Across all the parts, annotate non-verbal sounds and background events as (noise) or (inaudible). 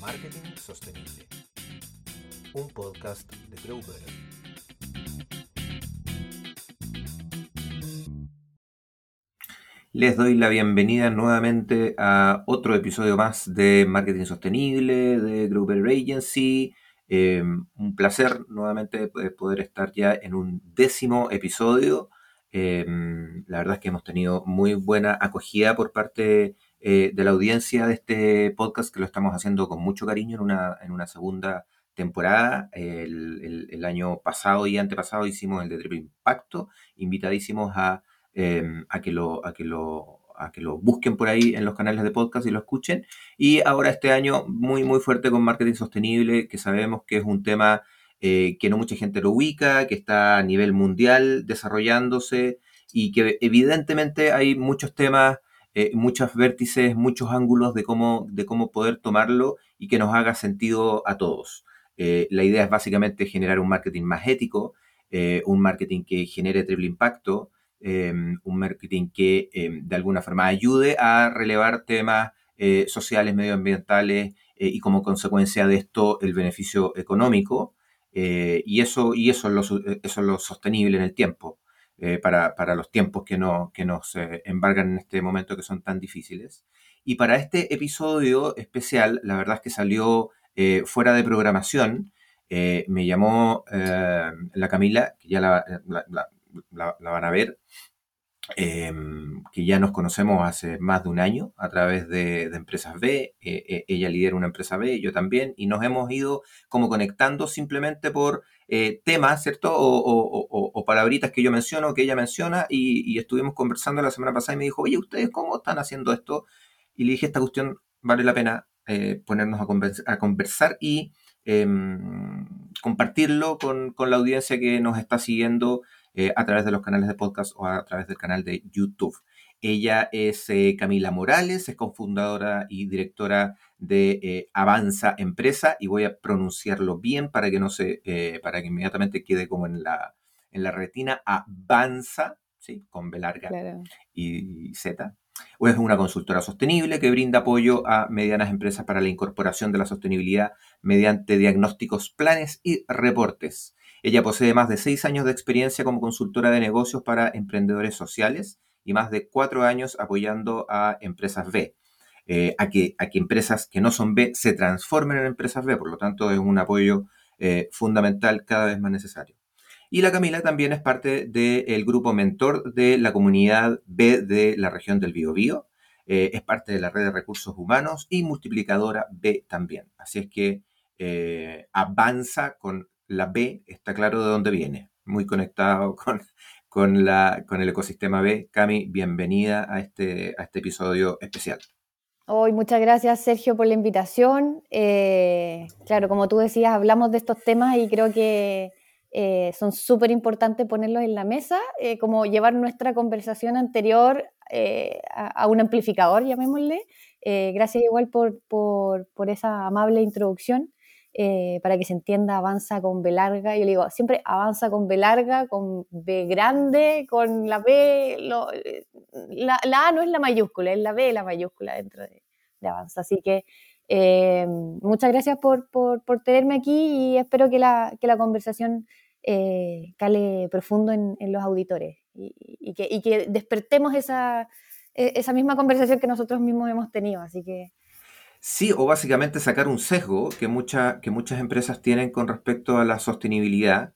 Marketing Sostenible, un podcast de Grover. Les doy la bienvenida nuevamente a otro episodio más de Marketing Sostenible de Grover Agency. Em, un placer nuevamente poder estar ya en un décimo episodio. Em, la verdad es que hemos tenido muy buena acogida por parte eh, de la audiencia de este podcast que lo estamos haciendo con mucho cariño en una, en una segunda temporada. El, año pasado y antepasado hicimos el de Triple Impacto, invitadísimos a, em, a, que lo, a que lo a que lo busquen por ahí en los canales de podcast y lo escuchen. Y ahora este año muy, muy fuerte con marketing sostenible, que sabemos que es un tema eh, que no mucha gente lo ubica, que está a nivel mundial desarrollándose y que evidentemente hay muchos temas, eh, muchos vértices, muchos ángulos de cómo, de cómo poder tomarlo y que nos haga sentido a todos. Eh, la idea es básicamente generar un marketing más ético, un marketing que genere triple impacto, Em, un marketing que em, de alguna forma ayude a relevar temas eh, sociales, medioambientales eh, y como consecuencia de esto el beneficio económico. Eh, y eso, y eso, es lo, eso es lo sostenible en el tiempo, para, para, los tiempos que, no, que nos embargan en este momento que son tan difíciles. Y para este episodio especial, la verdad es que salió fuera de programación. me llamó la Camila, que ya la, la, van a ver, em, que ya nos conocemos hace más de un año a través de, Empresas B. Eh, eh, ella lidera una empresa B, yo también, y nos hemos ido como conectando simplemente por eh, temas, ¿cierto? O, palabritas que yo menciono, que ella menciona, y, estuvimos conversando la semana pasada y me dijo, oye, ¿ustedes cómo están haciendo esto? Y le dije, esta cuestión vale la pena ponernos a, conversar y em, compartirlo con, con la audiencia que nos está siguiendo eh, a través de los canales de podcast o a través del canal de YouTube. Ella es eh, Camila Morales, es cofundadora y directora de eh, Avanza Empresa y voy a pronunciarlo bien para que no se, para que inmediatamente quede como en la, en la retina. Avanza, ¿sí? con B larga y Z. O es una consultora sostenible que brinda apoyo a medianas empresas para la incorporación de la sostenibilidad mediante diagnósticos, planes y reportes. Ella posee más de seis años de experiencia como consultora de negocios para emprendedores sociales y más de cuatro años apoyando a empresas B. Eh, a, que, a que empresas que no son B se transformen en empresas B, por lo tanto es un apoyo eh, fundamental cada vez más necesario. Y la Camila también es parte del grupo mentor de la comunidad B de la región del Biobío. Eh, es parte de la red de recursos humanos y multiplicadora B también. Así es que avanza con la B está claro de dónde viene, muy conectado (laughs) con, con, la, con el ecosistema B. Cami, bienvenida a este, a este episodio especial. Hoy, muchas gracias Sergio por la invitación. Eh, claro, como tú decías, hablamos de estos temas y creo que eh, son súper importantes ponerlos en la mesa, eh, como llevar nuestra conversación anterior a, un amplificador, llamémosle. gracias igual por, por, por, esa amable introducción. Eh, para que se entienda, avanza con B larga. Yo le digo, siempre avanza con B larga, con B grande, con la B. Eh, la, A no es la mayúscula, es la B la mayúscula dentro de, avanza. Así que eh, muchas gracias por, por, tenerme aquí y espero que la, que la conversación cale profundo en, los auditores y, que, y, que, despertemos esa, e, esa misma conversación que nosotros mismos hemos tenido. Así que Sí, o básicamente sacar un sesgo que, que muchas empresas tienen con respecto a la sostenibilidad.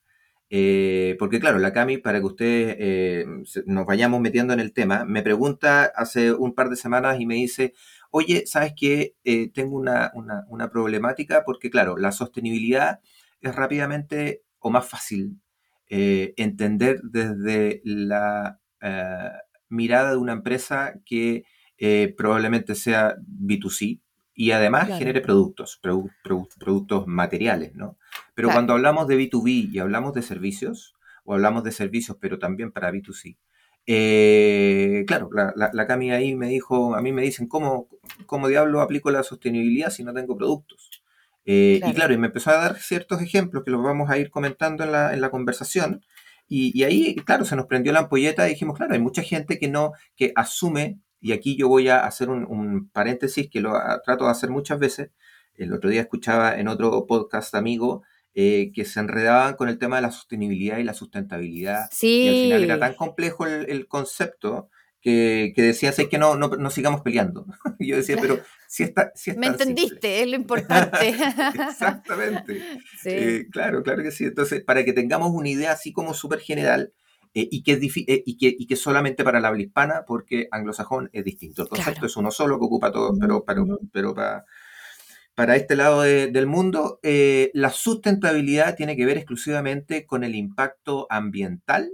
Eh, porque claro, la Cami, para que ustedes eh, nos vayamos metiendo en el tema, me pregunta hace un par de semanas y me dice, oye, ¿sabes qué? Eh, tengo una, problemática porque claro, la sostenibilidad es rápidamente o más fácil entender desde la mirada de una empresa que probablemente sea B2C, y además genere productos, productos materiales, ¿no? Pero cuando hablamos de B2B y hablamos de servicios, o hablamos de servicios, pero también para B2C, eh, claro, la, la, Cami ahí me dijo, a mí me dicen, ¿cómo, ¿cómo diablo aplico la sostenibilidad si no tengo productos? Eh, y claro, y me empezó a dar ciertos ejemplos que los vamos a ir comentando en la, en la conversación. Y, y, ahí, claro, se nos prendió la ampolleta y dijimos, claro, hay mucha gente que no, que asume y aquí yo voy a hacer un, paréntesis que lo trato de hacer muchas veces. El otro día escuchaba en otro podcast amigo eh, que se enredaban con el tema de la sostenibilidad y la sustentabilidad. Sí. Y al final era tan complejo el, concepto que, que decían, es que no, no, sigamos peleando. (laughs) y yo decía, pero si está... Si Me entendiste, es lo (laughs) importante. (laughs) Exactamente. Eh, claro, claro que sí. Entonces, para que tengamos una idea así como súper general, eh, y, que es y, que, y que solamente para la habla hispana, porque anglosajón es distinto. El concepto es uno solo que ocupa todo, pero, pero, pero para, para este lado del mundo, eh, la sustentabilidad tiene que ver exclusivamente con el impacto ambiental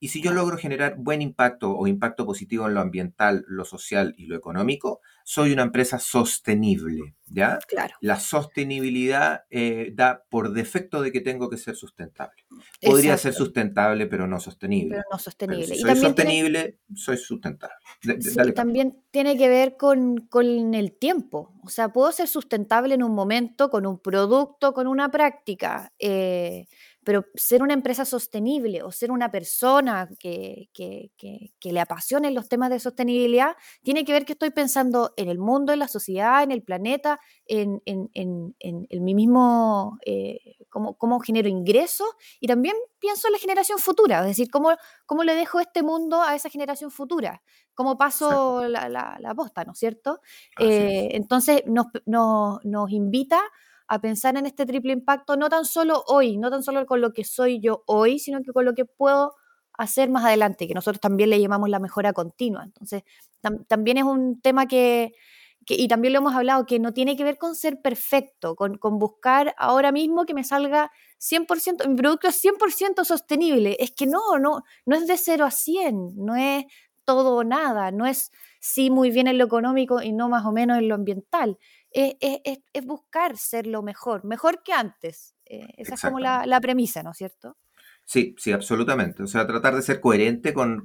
y si yo logro generar buen impacto o impacto positivo en lo ambiental, lo social y lo económico, soy una empresa sostenible, ¿ya? Claro. La sostenibilidad eh, da por defecto de que tengo que ser sustentable. Podría ser sustentable, pero no sostenible. Pero no sostenible. soy sostenible, soy sustentable. sí, también tiene que ver con, con el tiempo. O sea, puedo ser sustentable en un momento, con un producto, con una práctica. Eh, pero ser una empresa sostenible o ser una persona que, que, que, le apasionen los temas de sostenibilidad, tiene que ver que estoy pensando en el mundo, en la sociedad, en el planeta, en, en, en, en mi mismo, eh, cómo, cómo, genero ingresos y también pienso en la generación futura, es decir, cómo, cómo le dejo este mundo a esa generación futura, cómo paso la, la, la, posta, ¿no es cierto? Eh, entonces nos, nos, nos invita a pensar en este triple impacto, no tan solo hoy, no tan solo con lo que soy yo hoy, sino que con lo que puedo hacer más adelante, que nosotros también le llamamos la mejora continua. Entonces, también es un tema que, y también lo hemos hablado, que no tiene que ver con ser perfecto, con, con buscar ahora mismo que me salga 100%, mi producto es 100% sostenible. Es que no, no, no es de 0 a 100, no es todo o nada, no es sí muy bien en lo económico y no más o menos en lo ambiental es, buscar ser lo mejor, mejor que antes. Eh, esa es como la, premisa, ¿no es cierto? Sí, sí, absolutamente. O sea, tratar de ser coherente con,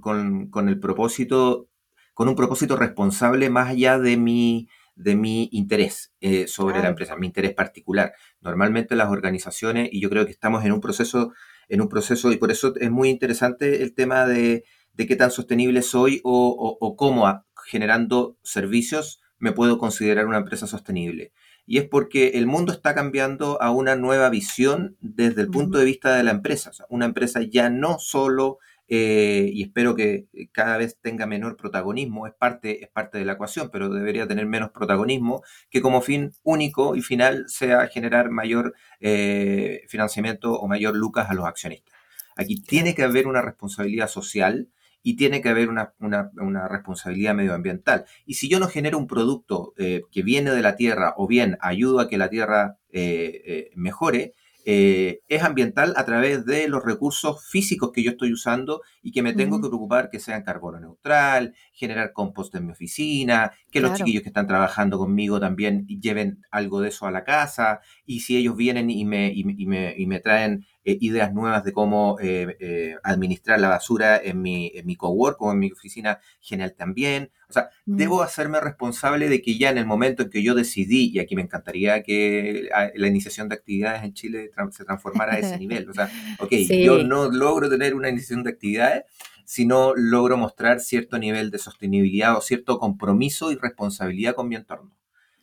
el propósito, con un propósito responsable más allá de mi, de mi interés eh, sobre la empresa, mi interés particular. Normalmente las organizaciones, y yo creo que estamos en un proceso, en un proceso, y por eso es muy interesante el tema de, qué tan sostenible soy o, o cómo generando servicios me puedo considerar una empresa sostenible. Y es porque el mundo está cambiando a una nueva visión desde el punto de vista de la empresa. una empresa ya no solo, eh, y espero que cada vez tenga menor protagonismo, es parte, es parte de la ecuación, pero debería tener menos protagonismo, que como fin único y final sea generar mayor eh, financiamiento o mayor lucas a los accionistas. Aquí tiene que haber una responsabilidad social y tiene que haber una, responsabilidad medioambiental. Y si yo no genero un producto eh, que viene de la tierra o bien ayudo a que la tierra eh, eh, mejore, es ambiental a través de los recursos físicos que yo estoy usando y que me tengo que preocupar que sean carbono neutral, generar compost en mi oficina, que los chiquillos que están trabajando conmigo también lleven algo de eso a la casa y si ellos vienen y me, y me, y me traen eh, ideas nuevas de cómo eh, eh, administrar la basura en mi, en mi cowork o en mi oficina, genial también. O sea, mm. debo hacerme responsable de que ya en el momento en que yo decidí, y aquí me encantaría que la iniciación de actividades en Chile se transformara a ese nivel. O sea, (laughs) ok, yo no logro tener una iniciación de actividades, sino logro mostrar cierto nivel de sostenibilidad o cierto compromiso y responsabilidad con mi entorno.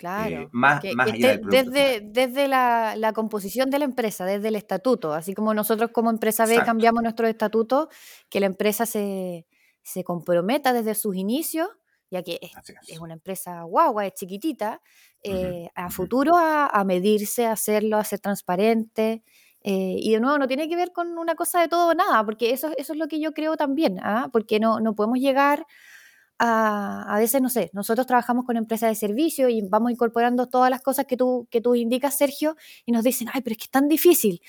Claro. Eh, más, desde, desde la, composición de la empresa, desde el estatuto, así como nosotros como empresa B cambiamos nuestro estatuto, que la empresa se, comprometa desde sus inicios, ya que es, una empresa guagua, es chiquitita, eh, a futuro a, medirse, a hacerlo, a ser transparente. Eh, y de nuevo, no tiene que ver con una cosa de todo o nada, porque eso, eso es lo que yo creo también, ¿ah? porque no, no podemos llegar a, veces, no sé, nosotros trabajamos con empresas de servicio y vamos incorporando todas las cosas que tú, que tú indicas, Sergio, y nos dicen, ay, pero es que es tan difícil.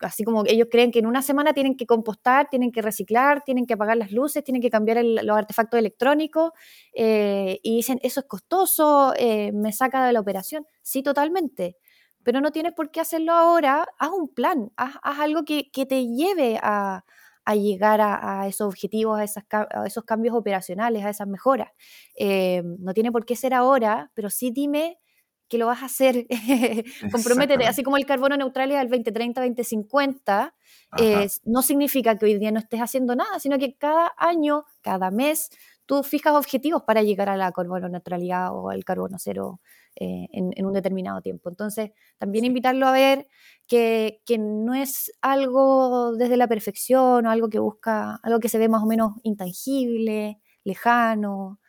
así como ellos creen que en una semana tienen que compostar, tienen que reciclar, tienen que apagar las luces, tienen que cambiar los artefactos electrónicos, eh, y dicen, eso es costoso, eh, me saca de la operación. Sí, totalmente. Pero no tienes por qué hacerlo ahora, haz un plan, haz, algo que, que te lleve a, a llegar a, esos objetivos, a, esas, a, esos cambios operacionales, a esas mejoras. Eh, no tiene por qué ser ahora, pero sí dime que lo vas a hacer. (laughs) Comprométete, así como el carbono neutral es al 2030, 2050, no significa que hoy día no estés haciendo nada, sino que cada año, cada mes, tú fijas objetivos para llegar a la carbono neutralidad o al carbono cero eh, en, un determinado tiempo. Entonces, también invitarlo a ver que, no es algo desde la perfección o algo que busca, algo que se ve más o menos intangible, lejano.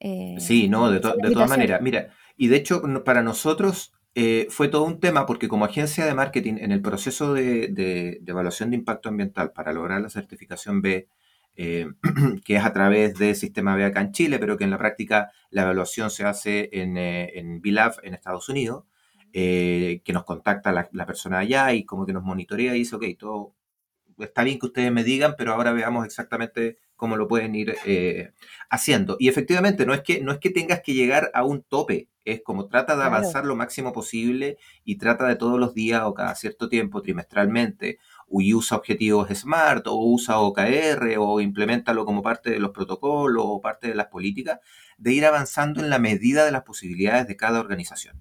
Eh, sí, no, de, de todas maneras. Mira, y de hecho, para nosotros eh, fue todo un tema porque como agencia de marketing, en el proceso de, evaluación de impacto ambiental para lograr la certificación B, eh, (clears throat) que es a través del sistema B acá en Chile, pero que en la práctica la evaluación se hace en, eh, en BILAB en Estados Unidos, que nos contacta la, la, persona allá y como que nos monitorea y dice, ok, todo está bien que ustedes me digan, pero ahora veamos exactamente cómo lo pueden ir haciendo. Y efectivamente, no es, que, no es que tengas que llegar a un tope, es como trata de avanzar lo máximo posible y trata de todos los días o cada cierto tiempo, trimestralmente, y usa objetivos SMART o usa OKR o implementalo como parte de los protocolos o parte de las políticas, de ir avanzando en la medida de las posibilidades de cada organización.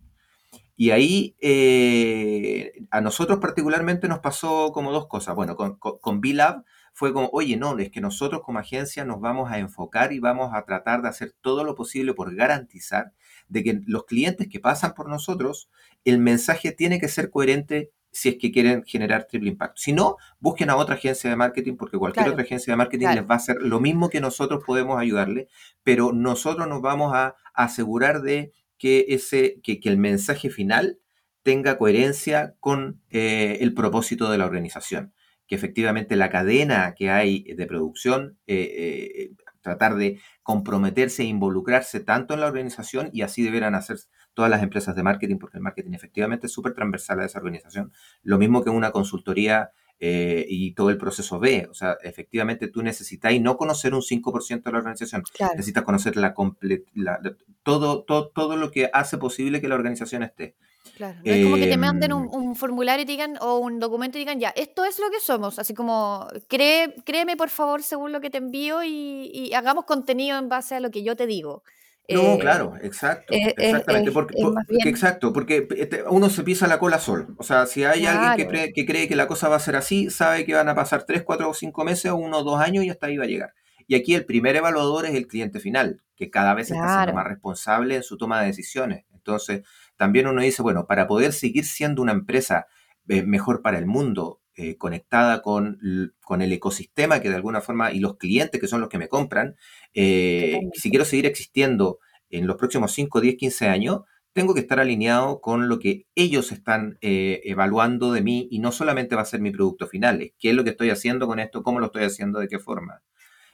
Y ahí eh, a nosotros particularmente nos pasó como dos cosas. Bueno, con, con, con B-Lab fue como, oye, no, es que nosotros como agencia nos vamos a enfocar y vamos a tratar de hacer todo lo posible por garantizar de que los clientes que pasan por nosotros, el mensaje tiene que ser coherente si es que quieren generar triple impacto. Si no, busquen a otra agencia de marketing, porque cualquier otra agencia de marketing les va a hacer lo mismo que nosotros podemos ayudarle, pero nosotros nos vamos a asegurar de que, ese, que, el mensaje final tenga coherencia con eh, el propósito de la organización. Que efectivamente la cadena que hay de producción, eh, eh, tratar de comprometerse e involucrarse tanto en la organización y así deberán hacer todas las empresas de marketing, porque el marketing efectivamente es súper transversal a esa organización, lo mismo que una consultoría eh, y todo el proceso B. O sea, efectivamente tú necesitas no conocer un 5% de la organización, necesitas conocer la, la, todo, todo, todo lo que hace posible que la organización esté. Claro, no es como que te manden un, em, formulario y digan, o un documento y digan, ya, esto es lo que somos, así como, cree, créeme por favor según lo que te envío y, hagamos contenido en base a lo que yo te digo. No, eh, claro, exacto, eh, exactamente, porque, exacto, porque este, uno se pisa la cola solo, o sea, si hay alguien que, que, cree que la cosa va a ser así, sabe que van a pasar 3, 4 o 5 meses o 1 o 2 años y hasta ahí va a llegar. Y aquí el primer evaluador es el cliente final, que cada vez está siendo más responsable en su toma de decisiones. Entonces, también uno dice, bueno, para poder seguir siendo una empresa eh, mejor para el mundo, eh, conectada con, con, el ecosistema que de alguna forma, y los clientes que son los que me compran, eh, si quiero seguir existiendo en los próximos 5, 10, 15 años, tengo que estar alineado con lo que ellos están evaluando de mí y no solamente va a ser mi producto final, es qué es lo que estoy haciendo con esto, cómo lo estoy haciendo, de qué forma.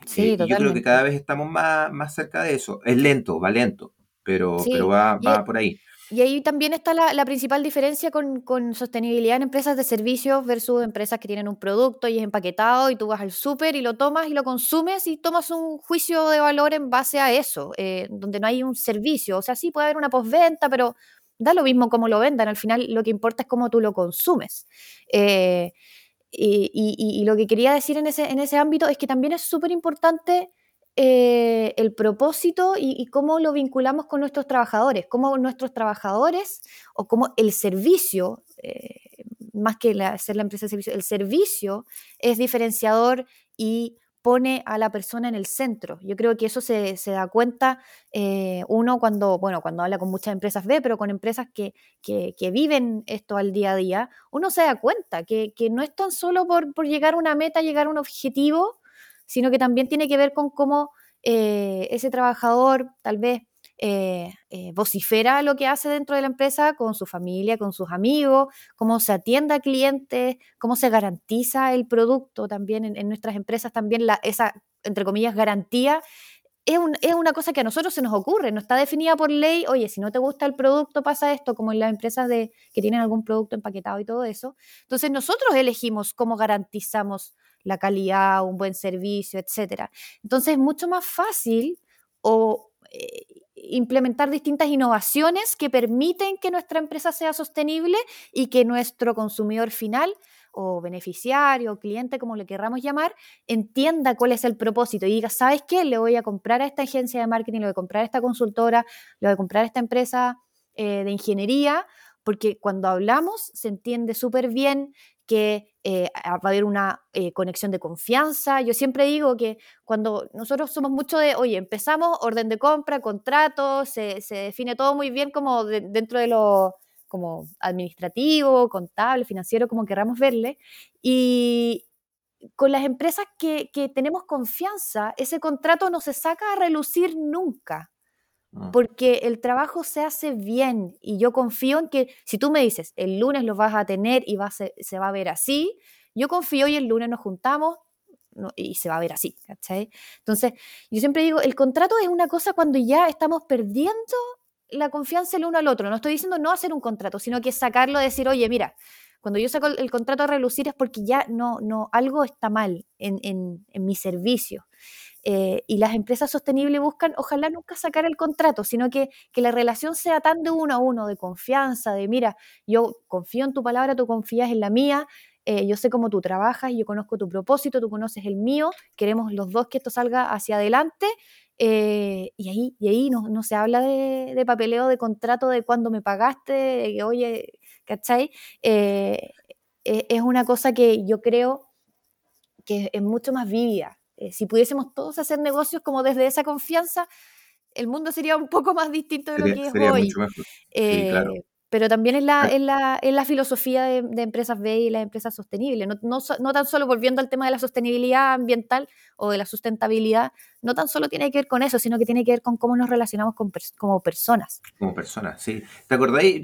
Sí, yo creo que cada vez estamos más, más cerca de eso. Es lento, va lento, pero, pero va, va por ahí. Y ahí también está la, principal diferencia con, sostenibilidad en empresas de servicios versus empresas que tienen un producto y es empaquetado y tú vas al súper y lo tomas y lo consumes y tomas un juicio de valor en base a eso, eh, donde no hay un servicio. O sea, sí puede haber una postventa, pero da lo mismo cómo lo vendan. Al final lo que importa es cómo tú lo consumes. Eh, y, lo que quería decir en ese, en ese ámbito es que también es súper importante eh, el propósito y, cómo lo vinculamos con nuestros trabajadores, cómo nuestros trabajadores o cómo el servicio, eh, más que ser la empresa de servicio, el servicio es diferenciador y pone a la persona en el centro. Yo creo que eso se, da cuenta eh, uno cuando, bueno, cuando habla con muchas empresas B, pero con empresas que, viven esto al día a día, uno se da cuenta que, no es tan solo por, por, llegar a una meta, llegar a un objetivo, sino que también tiene que ver con cómo eh, ese trabajador tal vez eh, eh, vocifera lo que hace dentro de la empresa con su familia, con sus amigos, cómo se atiende a clientes, cómo se garantiza el producto también en, nuestras empresas, también la, esa, entre comillas, garantía. Es, es, una cosa que a nosotros se nos ocurre, no está definida por ley, oye, si no te gusta el producto pasa esto, como en las empresas de, que tienen algún producto empaquetado y todo eso. Entonces nosotros elegimos cómo garantizamos la calidad, un buen servicio, etc. Entonces es mucho más fácil o, eh, implementar distintas innovaciones que permiten que nuestra empresa sea sostenible y que nuestro consumidor final o beneficiario o cliente, como le querramos llamar, entienda cuál es el propósito y diga, ¿sabes qué? Le voy a comprar a esta agencia de marketing, le voy a comprar a esta consultora, le voy a comprar a esta empresa eh, de ingeniería porque cuando hablamos se entiende súper bien que eh, va a haber una eh, conexión de confianza. Yo siempre digo que cuando nosotros somos mucho de, oye, empezamos orden de compra, contrato, se, define todo muy bien como dentro de lo como administrativo, contable, financiero, como queramos verle. Y con las empresas que, que tenemos confianza, ese contrato no se saca a relucir nunca. Ah. porque el trabajo se hace bien y yo confío en que si tú me dices el lunes lo vas a tener y va se, va a ver así, yo confío y el lunes nos juntamos y se va a ver así. Entonces, yo siempre digo, el contrato es una cosa cuando ya estamos perdiendo la confianza el uno al otro. No estoy diciendo no hacer un contrato, sino que sacarlo, decir, oye, mira, cuando yo saco el contrato a relucir es porque ya no, no, algo está mal en, en mi servicio. Eh, y las empresas sostenibles buscan, ojalá nunca sacar el contrato, sino que, que, la relación sea tan de uno a uno, de confianza, de mira, yo confío en tu palabra, tú confías en la mía, eh, yo sé cómo tú trabajas, yo conozco tu propósito, tú conoces el mío, queremos los dos que esto salga hacia adelante. Eh, y ahí, y ahí no, no se habla de, de, papeleo, de contrato, de cuándo me pagaste, de que, oye, ¿cachai? es una cosa que yo creo que es mucho más vívida. Eh, si pudiésemos todos hacer negocios como desde esa confianza, el mundo sería un poco más distinto de lo que es hoy. Eh, pero también es la, la, la filosofía de, Empresas B y las empresas sostenibles. No, no, tan solo volviendo al tema de la sostenibilidad ambiental o de la sustentabilidad, no tan solo tiene que ver con eso, sino que tiene que ver con cómo nos relacionamos con como personas. Como personas, sí. ¿Te acordáis?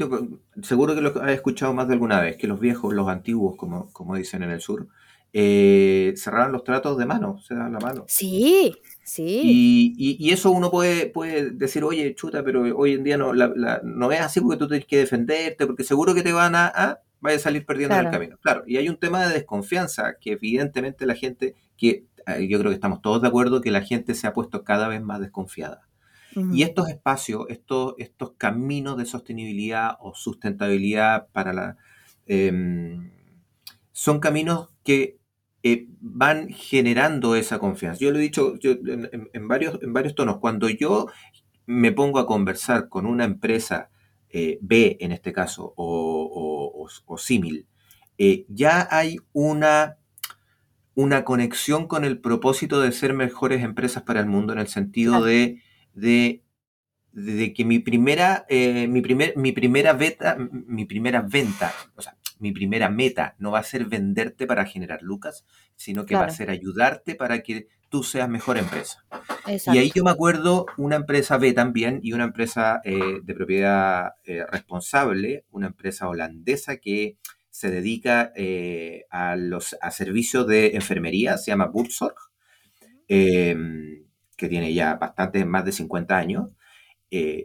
Seguro que lo has escuchado más de alguna vez, que los viejos, los antiguos, como, como dicen en el sur, eh, cerraban los tratos de mano, se dan la mano. Sí, sí. Y, eso uno puede, puede decir, oye, chuta, pero hoy en día no, no es así porque tú tienes que defenderte, porque seguro que te van a, a vaya a salir perdiendo en el camino. Claro, y hay un tema de desconfianza que evidentemente la gente, que eh, yo creo que estamos todos de acuerdo que la gente se ha puesto cada vez más desconfiada. Y estos espacios, estos, estos caminos de sostenibilidad o sustentabilidad para la... Em, son caminos que eh, van generando esa confianza. Yo lo he dicho en, varios, en varios tonos. Cuando yo me pongo a conversar con una empresa eh, B, en este caso, o, o, símil, eh, ya hay una, una conexión con el propósito de ser mejores empresas para el mundo en el sentido de, de, que mi primera, mi, primer, mi primera beta, mi primera venta, o sea, mi primera meta no va a ser venderte para generar lucas, sino que va a ser ayudarte para que tú seas mejor empresa. Y ahí yo me acuerdo una empresa B también y una empresa eh, de propiedad eh, responsable, una empresa holandesa que se dedica eh, a los a servicios de enfermería, se llama Burzorg, em, que tiene ya bastante, más de 50 años.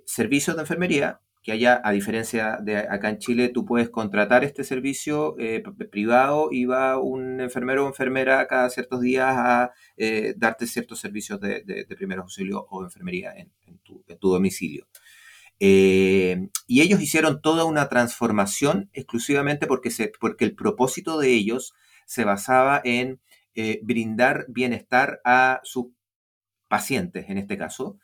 servicios de enfermería que haya, a diferencia de acá en Chile, tú puedes contratar este servicio eh, privado y va un enfermero o enfermera cada ciertos días a eh, darte ciertos servicios de, primeros auxilios o enfermería en, tu, domicilio. Eh, y ellos hicieron toda una transformación exclusivamente porque, se, porque el propósito de ellos se basaba en brindar bienestar a sus pacientes, en este caso.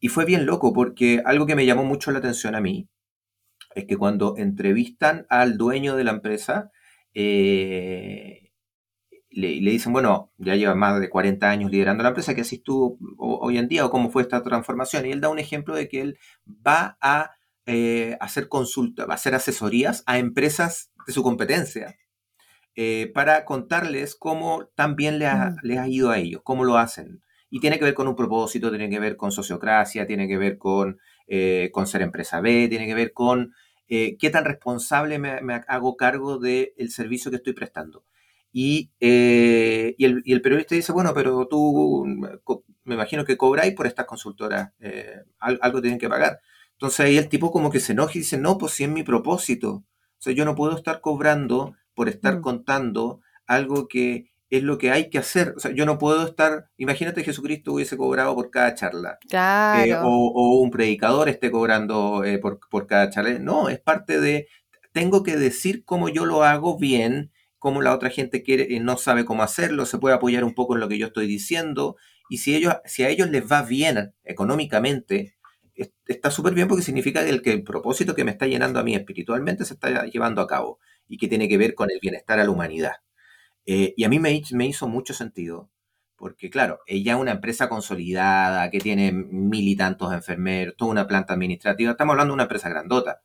Y fue bien loco porque algo que me llamó mucho la atención a mí es que cuando entrevistan al dueño de la empresa, eh, le, dicen, bueno, ya lleva más de 40 años liderando la empresa, ¿qué haces tú hoy en día o cómo fue esta transformación? Y él da un ejemplo de que él va a eh, hacer consulta, va a hacer asesorías a empresas de su competencia eh, para contarles cómo también le ha, les ha ido a ellos, cómo lo hacen. Y tiene que ver con un propósito, tiene que ver con sociocracia, tiene que ver con, eh, con ser empresa B, tiene que ver con eh, qué tan responsable me, hago cargo del servicio que estoy prestando. Y, eh, y, el, y, el, periodista dice, bueno, pero tú me imagino que cobráis por estas consultoras, algo tienen que pagar. Entonces ahí el tipo como que se enoja y dice, no, pues si es mi propósito. O sea, yo no puedo estar cobrando por estar mm. contando algo que es lo que hay que hacer. O sea, yo no puedo estar, imagínate Jesucristo hubiese cobrado por cada charla. Eh, o, un predicador esté cobrando eh, por, cada charla. No, es parte de, tengo que decir cómo yo lo hago bien, cómo la otra gente quiere, eh, no sabe cómo hacerlo, se puede apoyar un poco en lo que yo estoy diciendo. Y si, ellos, si a ellos les va bien económicamente, está súper bien porque significa que el, que el propósito que me está llenando a mí espiritualmente se está llevando a cabo y que tiene que ver con el bienestar a la humanidad. Eh, y a mí me, me, hizo mucho sentido, porque claro, ella es una empresa consolidada que tiene mil y tantos enfermeros, toda una planta administrativa, estamos hablando de una empresa grandota,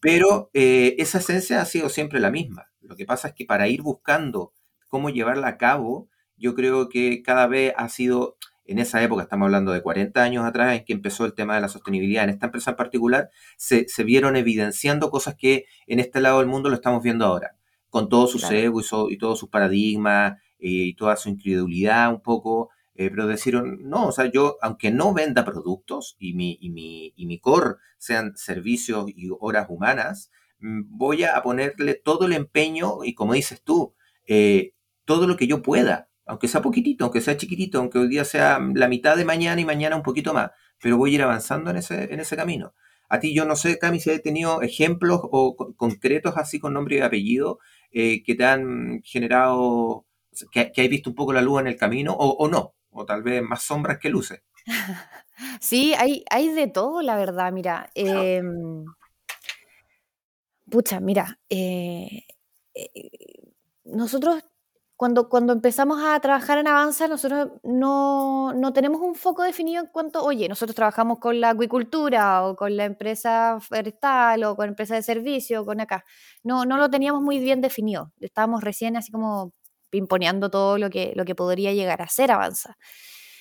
pero eh, esa esencia ha sido siempre la misma. Lo que pasa es que para ir buscando cómo llevarla a cabo, yo creo que cada vez ha sido en esa época, estamos hablando de 40 años atrás, en que empezó el tema de la sostenibilidad en esta empresa en particular, se, vieron evidenciando cosas que en este lado del mundo lo estamos viendo ahora, con todo su ego y, todos sus paradigmas eh, y toda su incredulidad un poco, eh, pero decieron, no, o sea, yo, aunque no venda productos y mi, y mi, y mi core sean servicios y horas humanas, mm, voy a ponerle todo el empeño y como dices tú, eh, todo lo que yo pueda aunque sea poquitito, aunque sea chiquitito, aunque hoy día sea la mitad de mañana y mañana un poquito más, pero voy a ir avanzando en ese, en ese camino. A ti yo no sé, Cami, si has tenido ejemplos o concretos así con nombre y apellido eh, que te han generado, que, que visto un poco la luz en el camino o, no, o tal vez más sombras que luces. (laughs) Sí, hay, hay de todo, la verdad, mira. Em, pucha, mira, eh, eh, nosotros cuando, cuando empezamos a trabajar en Avanza, nosotros no, no, tenemos un foco definido en cuanto, oye, nosotros trabajamos con la acuicultura o con la empresa forestal o con empresa de servicio, con acá. No, no lo teníamos muy bien definido. Estábamos recién así como pimponeando todo lo que, lo que podría llegar a ser Avanza.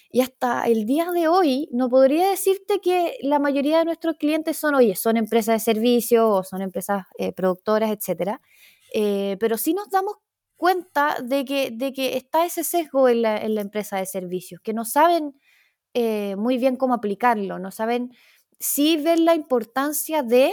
Y hasta el día de hoy no podría decirte que la mayoría de nuestros clientes son, oye, son empresas de servicio o son empresas eh, productoras, etcétera. Eh, pero sí nos damos cuenta de que, de que está ese sesgo en la, empresa de servicios, que no saben eh, muy bien cómo aplicarlo, no saben, sí ven la importancia de,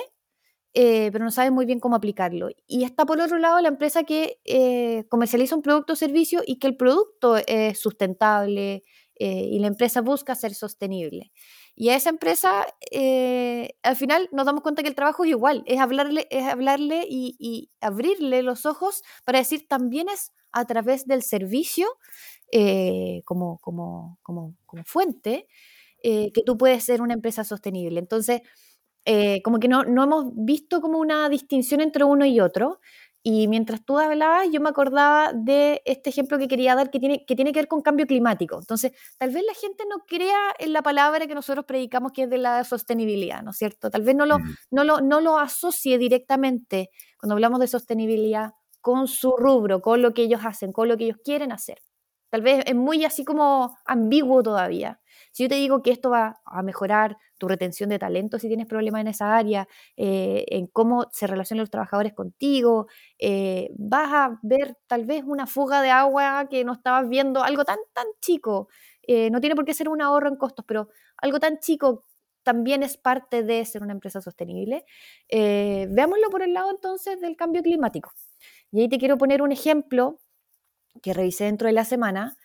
eh, pero no saben muy bien cómo aplicarlo. Y está por otro lado la empresa que eh, comercializa un producto o servicio y que el producto es sustentable y la empresa busca ser sostenible. Y a esa empresa, eh, al final nos damos cuenta que el trabajo es igual, es hablarle, es hablarle y, abrirle los ojos para decir también es a través del servicio eh, como, como, como, como, fuente eh, que tú puedes ser una empresa sostenible. Entonces, como que no, no hemos visto como una distinción entre uno y otro, y mientras tú hablabas, yo me acordaba de este ejemplo que quería dar que tiene, que tiene que ver con cambio climático. Entonces, tal vez la gente no crea en la palabra que nosotros predicamos que es de la sostenibilidad, ¿no es cierto? Tal vez no lo, no lo, no lo asocie directamente cuando hablamos de sostenibilidad con su rubro, con lo que ellos hacen, con lo que ellos quieren hacer. Tal vez es muy así como ambiguo todavía. Si yo te digo que esto va a mejorar tu retención de talento si tienes problemas en esa área, eh, en cómo se relacionan los trabajadores contigo, eh, vas a ver tal vez una fuga de agua que no estabas viendo, algo tan, tan chico. Eh, no tiene por qué ser un ahorro en costos, pero algo tan chico también es parte de ser una empresa sostenible. veámoslo por el lado entonces del cambio climático. Y ahí te quiero poner un ejemplo que revisé dentro de la semana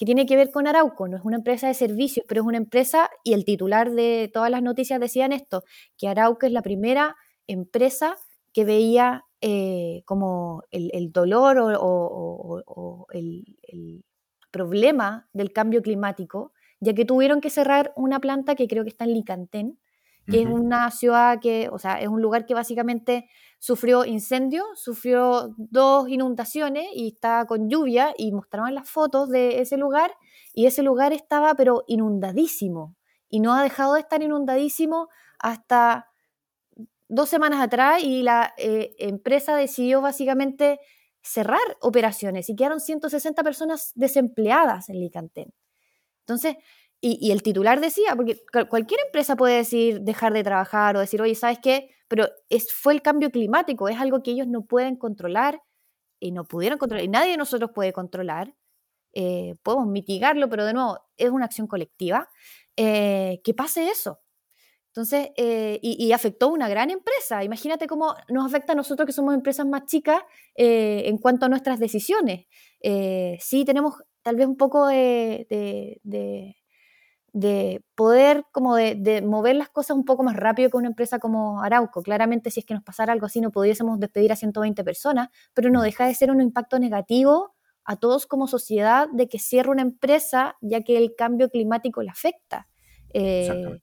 que tiene que ver con Arauco. No es una empresa de servicios, pero es una empresa, y el titular de todas las noticias decían esto, que Arauco es la primera empresa que veía eh, como el, dolor o, el, problema del cambio climático, ya que tuvieron que cerrar una planta que creo que está en Licantén, que es una ciudad que, o sea, es un lugar que básicamente sufrió incendio, sufrió dos inundaciones y estaba con lluvia y mostraban las fotos de ese lugar y ese lugar estaba pero inundadísimo y no ha dejado de estar inundadísimo hasta dos semanas atrás y la eh, empresa decidió básicamente cerrar operaciones y quedaron 160 personas desempleadas en Licantén. Entonces, y, el titular decía, porque cualquier empresa puede decir dejar de trabajar o decir, oye, ¿sabes qué? Pero es, fue el cambio climático, es algo que ellos no pueden controlar y no pudieron controlar, y nadie de nosotros puede controlar. Eh, podemos mitigarlo, pero de nuevo, es una acción colectiva. Eh, que pase eso. Entonces, eh, y, afectó a una gran empresa. Imagínate cómo nos afecta a nosotros que somos empresas más chicas en cuanto a nuestras decisiones. sí, tenemos tal vez un poco de poder como de, mover las cosas un poco más rápido que una empresa como Arauco. Claramente si es que nos pasara algo así no pudiésemos despedir a 120 personas, pero no deja de ser un impacto negativo a todos como sociedad de que cierre una empresa ya que el cambio climático le afecta. Eh,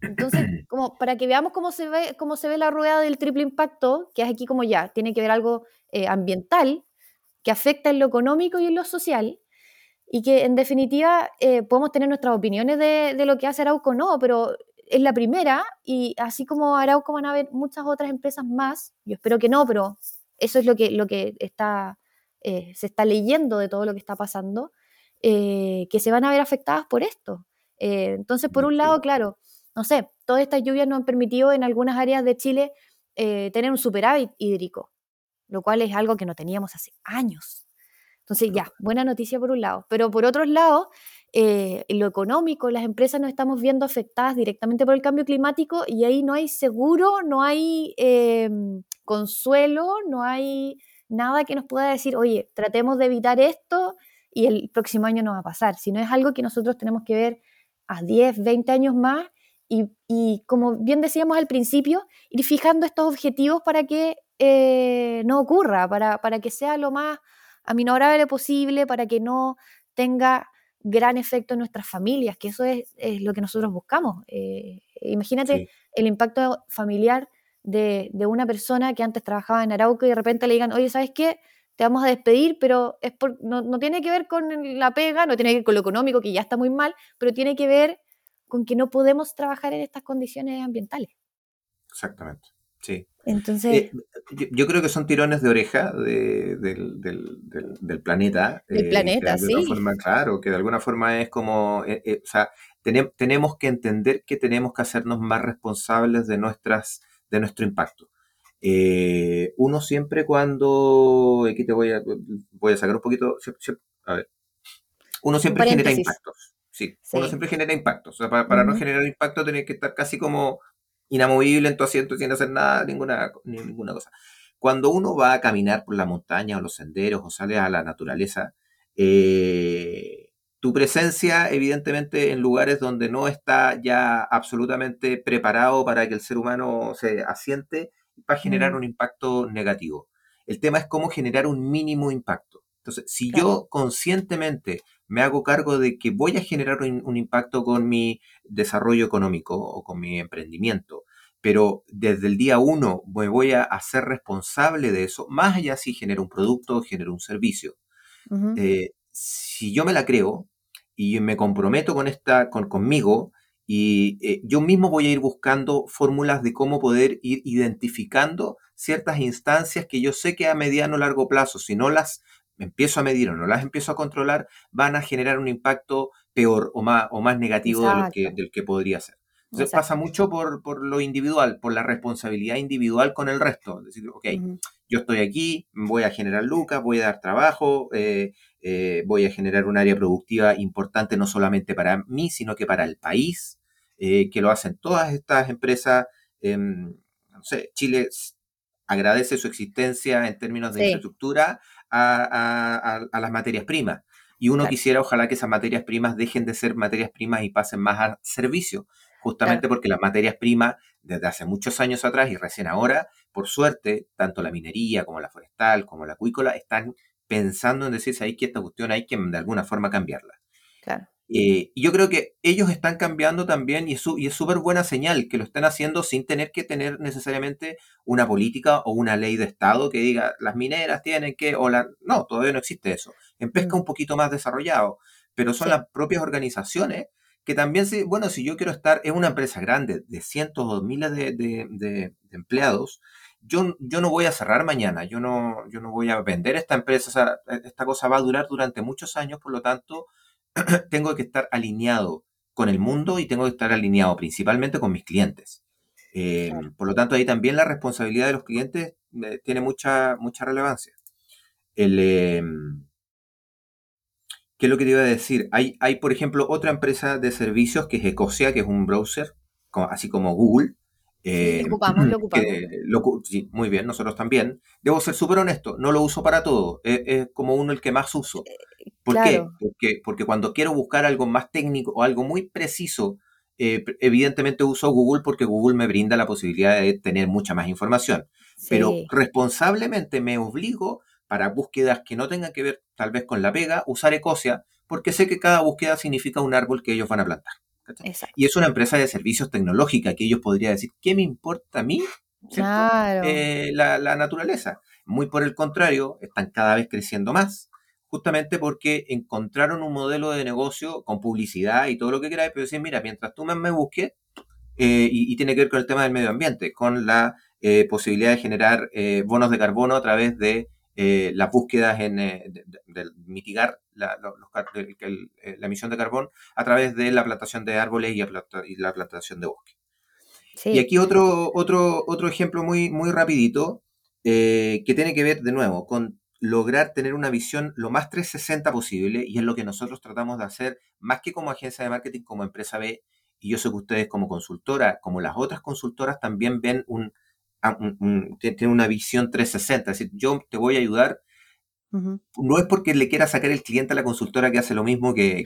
Entonces, (clears throat) como para que veamos cómo se ve, cómo se ve la rueda del triple impacto, que es aquí como ya, tiene que ver algo eh, ambiental, que afecta en lo económico y en lo social, y que en definitiva eh, podemos tener nuestras opiniones de, de, lo que hace Arauco no, pero es la primera, y así como Arauco van a haber muchas otras empresas más, yo espero que no, pero eso es lo que, lo que está, eh, se está leyendo de todo lo que está pasando, que se van a ver afectadas por esto. entonces, por un lado, claro, no sé, todas estas lluvias nos han permitido en algunas áreas de Chile eh, tener un superávit hídrico, lo cual es algo que no teníamos hace años. Entonces, ya, buena noticia por un lado. Pero por otro lado, eh, lo económico, las empresas nos estamos viendo afectadas directamente por el cambio climático y ahí no hay seguro, no hay em, consuelo, no hay nada que nos pueda decir, oye, tratemos de evitar esto y el próximo año no va a pasar, sino es algo que nosotros tenemos que ver a 10, 20 años más y, como bien decíamos al principio, ir fijando estos objetivos para que eh, no ocurra, para, para, que sea lo más aminorable posible, para que no tenga gran efecto en nuestras familias, que eso es, es lo que nosotros buscamos. Eh, imagínate el impacto familiar de, de, una persona que antes trabajaba en Arauco y de repente le digan, oye, ¿sabes qué? Te vamos a despedir, pero es por, no, no tiene que ver con la pega, no tiene que ver con lo económico, que ya está muy mal, pero tiene que ver con que no podemos trabajar en estas condiciones ambientales. Exactamente, sí. Entonces... Eh, yo, creo que son tirones de oreja del, planeta. Del eh, planeta, de sí. Forma, claro, que de alguna forma es como, eh, o sea, tenemos que entender que tenemos que hacernos más responsables de, nuestras, de nuestro impacto. uno siempre cuando, aquí te voy a, voy a sacar un poquito, a ver, uno siempre genera impactos. Sí, uno siempre genera impacto. O sea, para, no generar impacto tenés que estar casi como inamovible en tu asiento sin hacer nada, ninguna, ninguna cosa. Cuando uno va a caminar por la montaña o los senderos o sale a la naturaleza, eh, tu presencia, evidentemente, en lugares donde no está ya absolutamente preparado para que el ser humano se asiente, va a generar un impacto negativo. El tema es cómo generar un mínimo impacto. Entonces, si yo conscientemente me hago cargo de que voy a generar un, impacto con mi desarrollo económico o con mi emprendimiento, pero desde el día uno me voy a hacer responsable de eso, más allá si genero un producto o genero un servicio. Eh, si yo me la creo y me comprometo con esta, con, conmigo, y eh, yo mismo voy a ir buscando fórmulas de cómo poder ir identificando ciertas instancias que yo sé que a mediano o largo plazo, si no las empiezo a medir o no las empiezo a controlar, van a generar un impacto peor o más, o más negativo del que, del que, podría ser. Entonces pasa mucho por, por, lo individual, por la responsabilidad individual con el resto. Es decir, ok, yo estoy aquí, voy a generar lucas, voy a dar trabajo, eh, eh, voy a generar un área productiva importante no solamente para mí, sino que para el país, eh, que lo hacen todas estas empresas. Em, no sé, Chile agradece su existencia en términos de infraestructura a, las materias primas. Y uno quisiera, ojalá, que esas materias primas dejen de ser materias primas y pasen más a servicio, justamente porque las materias primas, desde hace muchos años atrás y recién ahora, por suerte, tanto la minería como la forestal, como la acuícola, están pensando en decirse ahí que esta cuestión hay que de alguna forma cambiarla. Claro. Eh, y yo creo que ellos están cambiando también y es súper buena señal que lo estén haciendo sin tener que tener necesariamente una política o una ley de Estado que diga las mineras tienen que, o la... No, todavía no existe eso. En pesca mm. un poquito más desarrollado, pero son las propias organizaciones que también, bueno, si yo quiero estar en una empresa grande de cientos o miles de, empleados, yo, yo, no voy a cerrar mañana, yo no, yo no voy a vender esta empresa, esta cosa va a durar durante muchos años, por lo tanto, (clears throat) tengo que estar alineado con el mundo y tengo que estar alineado principalmente con mis clientes. Eh, por lo tanto, ahí también la responsabilidad de los clientes eh, tiene mucha, mucha relevancia. El, em, ¿Qué es lo que te iba a decir? Hay, hay, por ejemplo, otra empresa de servicios que es Ecosia, que es un browser, así como Google, eh, lo ocupamos, lo (clears throat) ocupamos. sí, muy bien, nosotros también. Debo ser súper honesto, no lo uso para todo, es, como uno el que más uso. ¿Por qué? Porque, porque cuando quiero buscar algo más técnico o algo muy preciso, eh, evidentemente uso Google porque Google me brinda la posibilidad de tener mucha más información. Pero responsablemente me obligo para búsquedas que no tengan que ver tal vez con la pega, usar Ecosia, porque sé que cada búsqueda significa un árbol que ellos van a plantar. Y es una empresa de servicios tecnológica que ellos podrían decir, ¿qué me importa a mí? Eh, la, la, naturaleza. Muy por el contrario, están cada vez creciendo más, justamente porque encontraron un modelo de negocio con publicidad y todo lo que queráis, pero decir, mira, mientras tú me, busques, eh, y, tiene que ver con el tema del medio ambiente, con la eh, posibilidad de generar bonos de carbono a través de las búsquedas en de, mitigar la, la, emisión de carbón a través de la plantación de árboles y, la plantación de bosques. Y aquí otro, otro, otro ejemplo muy, muy rapidito, eh, que tiene que ver de nuevo con lograr tener una visión lo más 360 posible, y es lo que nosotros tratamos de hacer, más que como agencia de marketing, como empresa B, y yo sé que ustedes como consultora, como las otras consultoras, también ven un, un, tienen una visión 360, es decir, yo te voy a ayudar. No es porque le quiera sacar el cliente a la consultora que hace lo mismo que,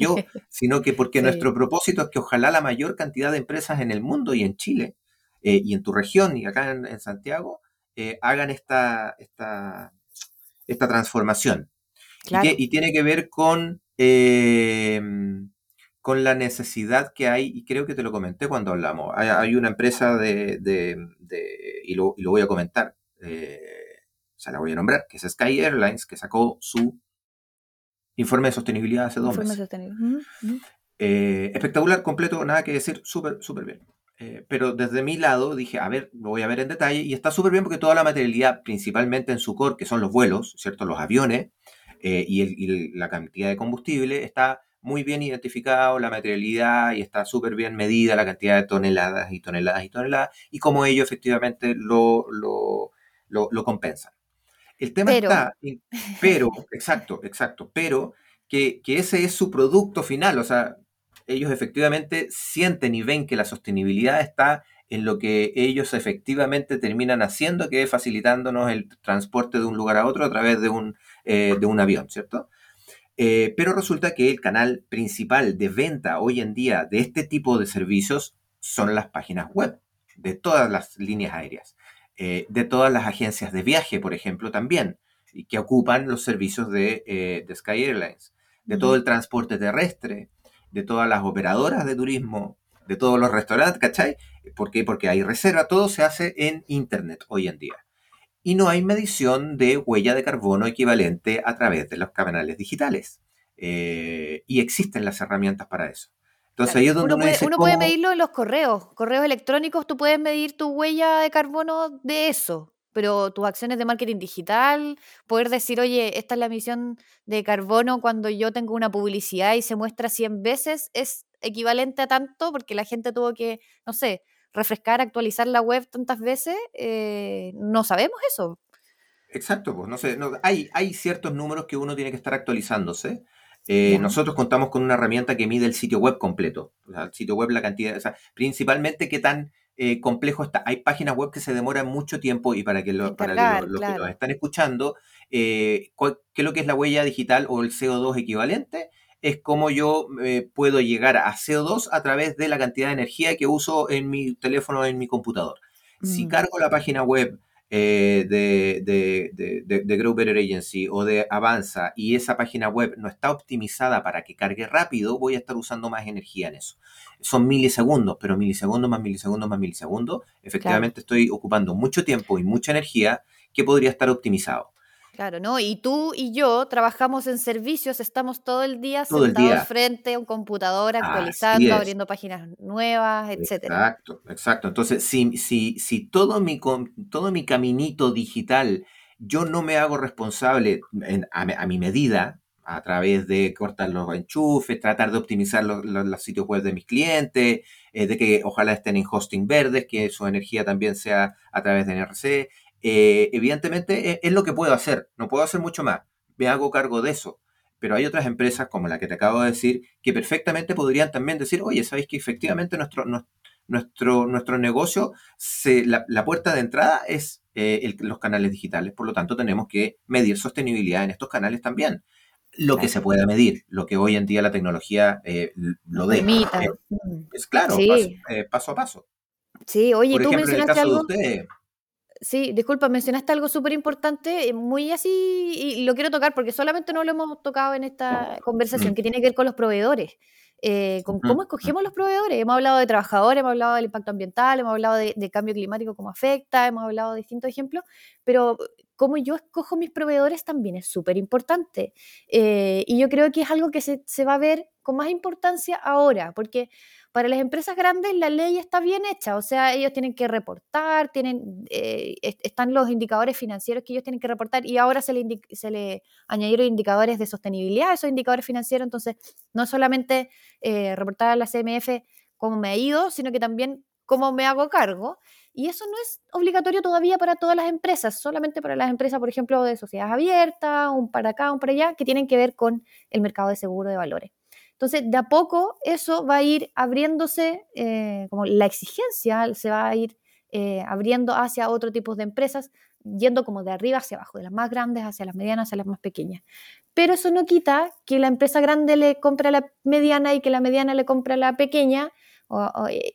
yo, (laughs) sino que porque nuestro propósito es que ojalá la mayor cantidad de empresas en el mundo y en Chile eh, y en tu región y acá en, Santiago eh, hagan esta, esta, esta transformación. Y, tiene que ver con, eh, con la necesidad que hay, y creo que te lo comenté cuando hablamos. Hay, una empresa de, y, lo, y, lo, voy a comentar se la voy a nombrar, que es Sky Airlines, que sacó su informe de sostenibilidad hace dos meses. Eh, espectacular, completo, nada que decir, súper, súper bien. Eh, pero desde mi lado dije, a ver, lo voy a ver en detalle, y está súper bien porque toda la materialidad, principalmente en su core, que son los vuelos, ¿cierto? Los aviones eh, y, la cantidad de combustible, está muy bien identificado la materialidad y está súper bien medida la cantidad de toneladas y toneladas y toneladas, y cómo ellos efectivamente lo, lo, lo compensan. El tema está, pero, exacto, exacto, pero que, ese es su producto final, o sea, ellos efectivamente sienten y ven que la sostenibilidad está en lo que ellos efectivamente terminan haciendo, que es facilitándonos el transporte de un lugar a otro a través de un, eh, de un avión, ¿cierto? Eh, pero resulta que el canal principal de venta hoy en día de este tipo de servicios son las páginas web de todas las líneas aéreas. Eh, de todas las agencias de viaje, por ejemplo, también, y que ocupan los servicios de, eh, Sky Airlines, de todo el transporte terrestre, de todas las operadoras de turismo, de todos los restaurantes, ¿cachai? ¿Por qué? Porque hay reserva, todo se hace en Internet hoy en día. Y no hay medición de huella de carbono equivalente a través de los canales digitales. Eh, y existen las herramientas para eso. Entonces ahí es donde uno, puede, puede medirlo en los correos, correos electrónicos, tú puedes medir tu huella de carbono de eso, pero tus acciones de marketing digital, poder decir, oye, esta es la emisión de carbono cuando yo tengo una publicidad y se muestra 100 veces, es equivalente a tanto porque la gente tuvo que, no sé, refrescar, actualizar la web tantas veces, eh, no sabemos eso. Exacto, pues no sé, hay, hay ciertos números que uno tiene que estar actualizándose eh, nosotros contamos con una herramienta que mide el sitio web completo. el sitio web, la cantidad, o sea, principalmente qué tan eh, complejo está. Hay páginas web que se demoran mucho tiempo y para que, lo, para los que nos están escuchando, eh, ¿qué es lo que es la huella digital o el CO2 equivalente? Es como yo puedo llegar a CO2 a través de la cantidad de energía que uso en mi teléfono o en mi computador. Si mm. cargo la página web eh, de, de, de, de, Grow Better Agency o de Avanza y esa página web no está optimizada para que cargue rápido, voy a estar usando más energía en eso. Son milisegundos, pero milisegundos más milisegundos más milisegundos, efectivamente estoy ocupando mucho tiempo y mucha energía que podría estar optimizado. Claro, ¿no? Y tú y yo trabajamos en servicios, estamos todo el día sentados frente a un computador, actualizando, abriendo páginas nuevas, etcétera. Exacto, exacto. Entonces, si, si, si todo, mi, todo mi caminito digital yo no me hago responsable a, mi medida, a través de cortar los enchufes, tratar de optimizar los, sitios web de mis clientes, eh, de que ojalá estén en hosting verdes, que su energía también sea a través de NRC, eh, evidentemente e, es, lo que puedo hacer, no puedo hacer mucho más, me hago cargo de eso. Pero hay otras empresas, como la que te acabo de decir, que perfectamente podrían también decir, oye, ¿sabéis que efectivamente nuestro, nuestro, nuestro negocio, se, la, puerta de entrada es eh, los canales digitales, por lo tanto tenemos que medir sostenibilidad en estos canales también. Lo que se pueda medir, lo que hoy en día la tecnología eh, lo dé. es claro, paso, a paso. Sí, oye, tú mencionaste algo. Sí, disculpa, mencionaste algo súper importante, eh, muy así, y lo quiero tocar porque solamente no lo hemos tocado en esta conversación, mm. que tiene que ver con los proveedores. eh, con cómo escogemos los proveedores. Hemos hablado de trabajadores, hemos hablado del impacto ambiental, hemos hablado de, cambio climático, cómo afecta, hemos hablado de distintos ejemplos, pero cómo yo escojo mis proveedores también es súper importante. Eh, y yo creo que es algo que se, se va a ver con más importancia ahora, porque para las empresas grandes la ley está bien hecha, o sea, ellos tienen que reportar, tienen, eh, están los indicadores financieros que ellos tienen que reportar y ahora se le, añadieron indicadores de sostenibilidad a esos indicadores financieros, entonces no solamente eh, reportar a la CMF cómo me ha ido, sino que también cómo me hago cargo. Y eso no es obligatorio todavía para todas las empresas, solamente para las empresas, por ejemplo, de sociedades abiertas, un para acá, un para allá, que tienen que ver con el mercado de seguro de valores. Entonces, de a poco eso va a ir abriéndose, eh, como la exigencia se va a ir eh, abriendo hacia otro tipo de empresas, yendo como de arriba hacia abajo, de las más grandes hacia las medianas, hacia las más pequeñas. Pero eso no quita que la empresa grande le compre a la mediana y que la mediana le compre a la pequeña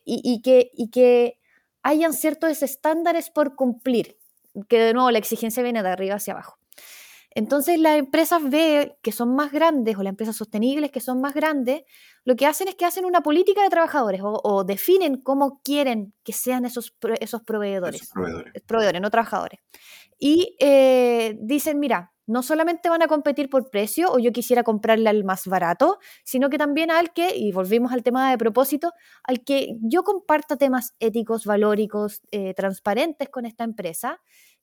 y, que, y que hayan ciertos estándares por cumplir, que de nuevo la exigencia viene de arriba hacia abajo. Entonces las empresas ve que son más grandes o las empresas sostenibles que son más grandes, lo que hacen es que hacen una política de trabajadores o, definen cómo quieren que sean esos, esos proveedores, proveedores. no trabajadores. Y eh, dicen, mira, no solamente van a competir por precio o yo quisiera comprarle al más barato, sino que también al que, y volvimos al tema de propósito, al que yo comparta temas éticos, valóricos, eh, transparentes con esta empresa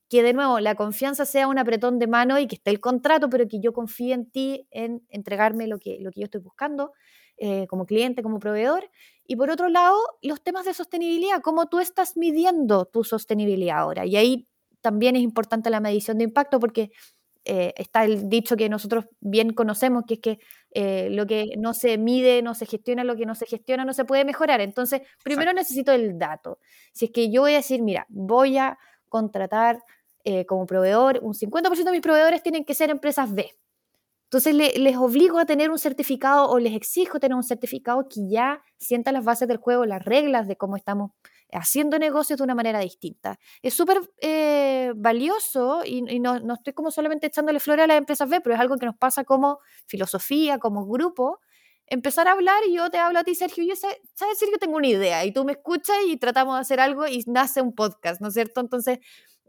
que de nuevo la confianza sea un apretón de mano y que esté el contrato, pero que yo confíe en ti en entregarme lo que, lo que yo estoy buscando eh, como cliente, como proveedor. Y por otro lado, los temas de sostenibilidad, cómo tú estás midiendo tu sostenibilidad ahora. Y ahí también es importante la medición de impacto porque eh, está el dicho que nosotros bien conocemos, que es que eh, lo que no se mide, no se gestiona, lo que no se gestiona no se puede mejorar. Entonces, primero necesito el dato. Si es que yo voy a decir, mira, voy a contratar eh, como proveedor, un 50% de mis proveedores tienen que ser empresas B. Entonces les obligo a tener un certificado o les exijo tener un certificado que ya sienta las bases del juego, las reglas de cómo estamos haciendo negocios de una manera distinta. Es súper eh, valioso y, no, no, estoy como solamente echándole flores a las empresas B, pero es algo que nos pasa como filosofía, como grupo. Empezar a hablar y yo te hablo a ti, Sergio, y yo sé, sabes, Sergio, tengo una idea y tú me escuchas y tratamos de hacer algo y nace un podcast, ¿no es cierto? Entonces,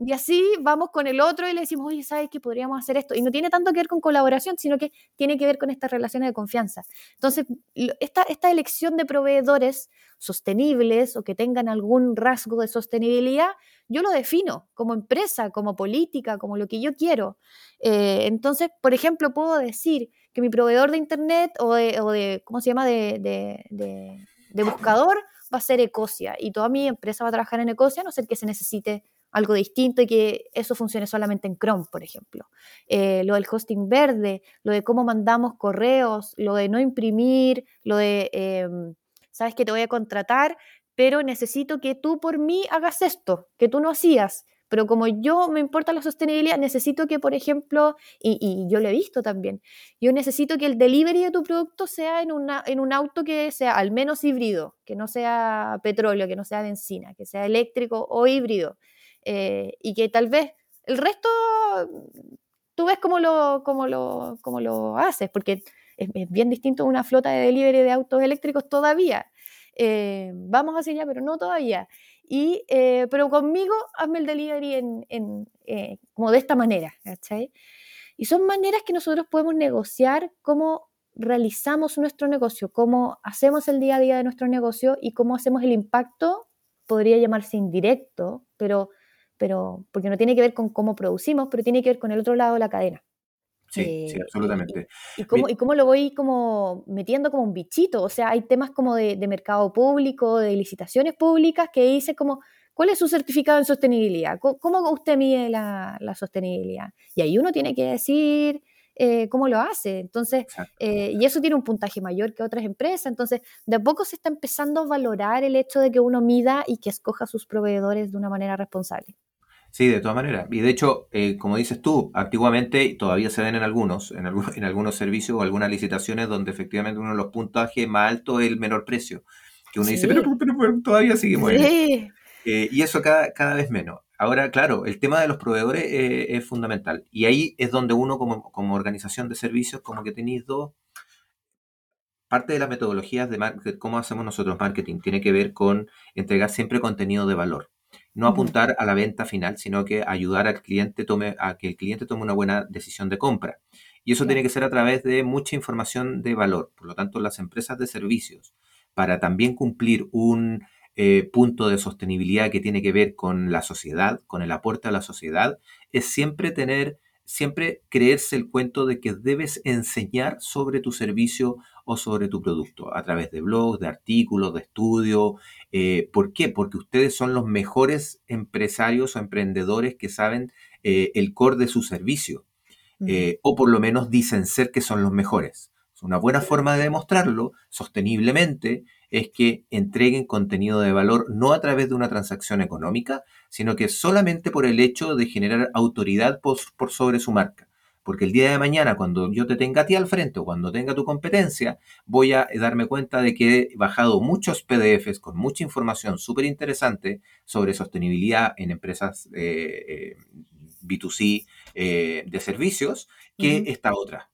y así vamos con el otro y le decimos, oye, ¿sabes que podríamos hacer esto? Y no tiene tanto que ver con colaboración, sino que tiene que ver con estas relaciones de confianza. Entonces, esta, esta elección de proveedores sostenibles o que tengan algún rasgo de sostenibilidad, yo lo defino como empresa, como política, como lo que yo quiero. Eh, entonces, por ejemplo, puedo decir que mi proveedor de Internet o de, o de ¿cómo se llama?, de, de, de buscador va a ser Ecosia y toda mi empresa va a trabajar en Ecosia, a no ser que se necesite algo distinto y que eso funcione solamente en Chrome, por ejemplo. Eh, lo del hosting verde, lo de cómo mandamos correos, lo de no imprimir, lo de, em, sabes que te voy a contratar, pero necesito que tú por mí hagas esto, que tú no hacías. Pero como yo me importa la sostenibilidad, necesito que, por ejemplo, y, yo lo he visto también, yo necesito que el delivery de tu producto sea en, una, en un auto que sea al menos híbrido, que no sea petróleo, que no sea benzina, que sea eléctrico o híbrido. Eh, y que tal vez el resto tú ves cómo lo, cómo lo, cómo lo haces, porque es, bien distinto una flota de delivery de autos eléctricos todavía. Eh, vamos hacia allá, pero no todavía. Y, eh, pero conmigo hazme el delivery en, en como de esta manera, ¿cachai? Y son maneras que nosotros podemos negociar cómo realizamos nuestro negocio, cómo hacemos el día a día de nuestro negocio y cómo hacemos el impacto, podría llamarse indirecto, pero pero porque no tiene que ver con cómo producimos, pero tiene que ver con el otro lado de la cadena. Sí, sí, eh, absolutamente. Y, cómo, y, cómo, lo voy como metiendo como un bichito, o sea, hay temas como de, mercado público, de licitaciones públicas, que dice como, ¿cuál es su certificado en sostenibilidad? ¿Cómo, usted mide la, sostenibilidad? Y ahí uno tiene que decir eh, cómo lo hace, entonces, eh, y eso tiene un puntaje mayor que otras empresas, entonces, de a poco se está empezando a valorar el hecho de que uno mida y que escoja sus proveedores de una manera responsable. Sí, de todas maneras. Y de hecho, eh, como dices tú, antiguamente todavía se ven en algunos, en algunos, (laughs) en algunos servicios o algunas licitaciones donde efectivamente uno de los puntajes más altos es el menor precio. Que uno dice, pero, todavía seguimos sí. Eh, y eso cada, cada vez menos. Ahora, claro, el tema de los proveedores eh, es fundamental. Y ahí es donde uno como, como organización de servicios como que tenéis dos, parte de las metodologías de cómo hacemos nosotros marketing tiene que ver con entregar siempre contenido de valor. No apuntar a la venta final, sino que ayudar al cliente tome, a que el cliente tome una buena decisión de compra. Y eso tiene que ser a través de mucha información de valor. Por lo tanto, las empresas de servicios, para también cumplir un eh, punto de sostenibilidad que tiene que ver con la sociedad, con el aporte a la sociedad, es siempre tener, siempre creerse el cuento de que debes enseñar sobre tu servicio o sobre tu producto a través de blogs, de artículos, de estudios. Eh, ¿Por qué? Porque ustedes son los mejores empresarios o emprendedores que saben eh, el core de su servicio. Eh, o por lo menos dicen ser que son los mejores. Una buena forma de demostrarlo sosteniblemente es que entreguen contenido de valor no a través de una transacción económica, sino que solamente por el hecho de generar autoridad por, sobre su marca. Porque el día de mañana, cuando yo te tenga a ti al frente o cuando tenga tu competencia, voy a darme cuenta de que he bajado muchos PDFs con mucha información súper interesante sobre sostenibilidad en empresas eh, eh, B2C eh, de servicios que esta otra.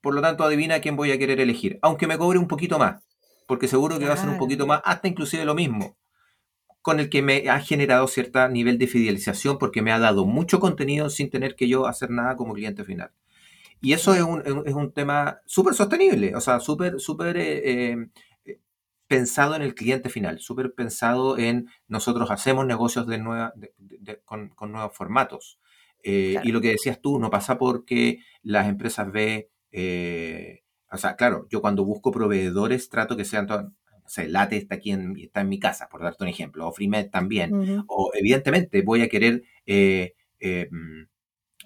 Por lo tanto, adivina quién voy a querer elegir, aunque me cobre un poquito más, porque seguro que va a ser un poquito más, hasta inclusive lo mismo, con el que me ha generado cierto nivel de fidelización porque me ha dado mucho contenido sin tener que yo hacer nada como cliente final. Y eso es un, es un tema súper sostenible, o sea, súper, súper eh, eh, pensado en el cliente final, súper pensado en nosotros hacemos negocios de nueva, con, con, nuevos formatos. Eh, y lo que decías tú, no pasa porque las empresas ve, o sea, claro, yo cuando busco proveedores trato que sean, o sea, Late está aquí en, está en mi casa, por darte un ejemplo, o Freemed también, o evidentemente voy a querer eh, mm,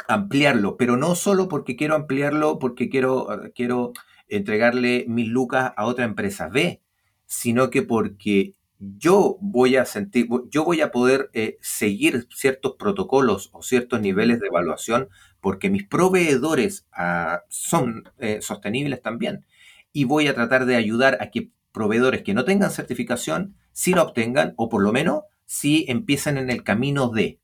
ampliarlo, pero no solo porque quiero ampliarlo, porque quiero, quiero entregarle mil lucas a otra empresa B, sino que porque yo voy a sentir, yo voy a poder eh, seguir ciertos protocolos o ciertos niveles de evaluación porque mis proveedores ah, son eh, sostenibles también. Y voy a tratar de ayudar a que proveedores que no tengan certificación sí la obtengan o por lo menos sí empiecen en el camino de,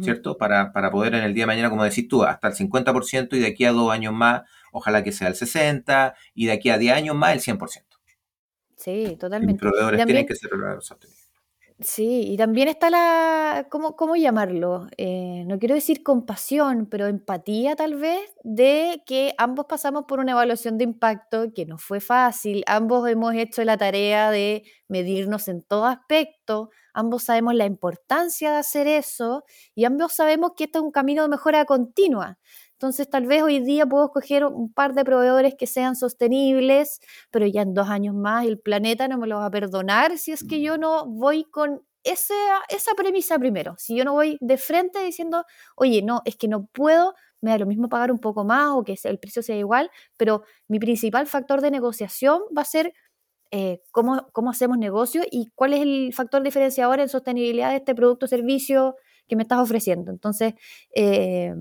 ¿cierto? Para, para, poder en el día de mañana, como decís tú, hasta el 50% y de aquí a dos años más, ojalá que sea el 60% y de aquí a 10 años más el 100%. Sí, totalmente. proveedores tienen que ser Sí, y también está la, ¿cómo, cómo llamarlo? Eh, no quiero decir compasión, pero empatía tal vez de que ambos pasamos por una evaluación de impacto que no fue fácil, ambos hemos hecho la tarea de medirnos en todo aspecto, ambos sabemos la importancia de hacer eso y ambos sabemos que esto es un camino de mejora continua. Entonces, tal vez hoy día puedo escoger un par de proveedores que sean sostenibles, pero ya en dos años más el planeta no me lo va a perdonar si es que yo no voy con esa, esa premisa primero. Si yo no voy de frente diciendo, oye, no, es que no puedo, me da lo mismo pagar un poco más o que el precio sea igual, pero mi principal factor de negociación va a ser eh, cómo, cómo, hacemos negocio y cuál es el factor diferenciador en sostenibilidad de este producto o servicio que me estás ofreciendo. Entonces, eh,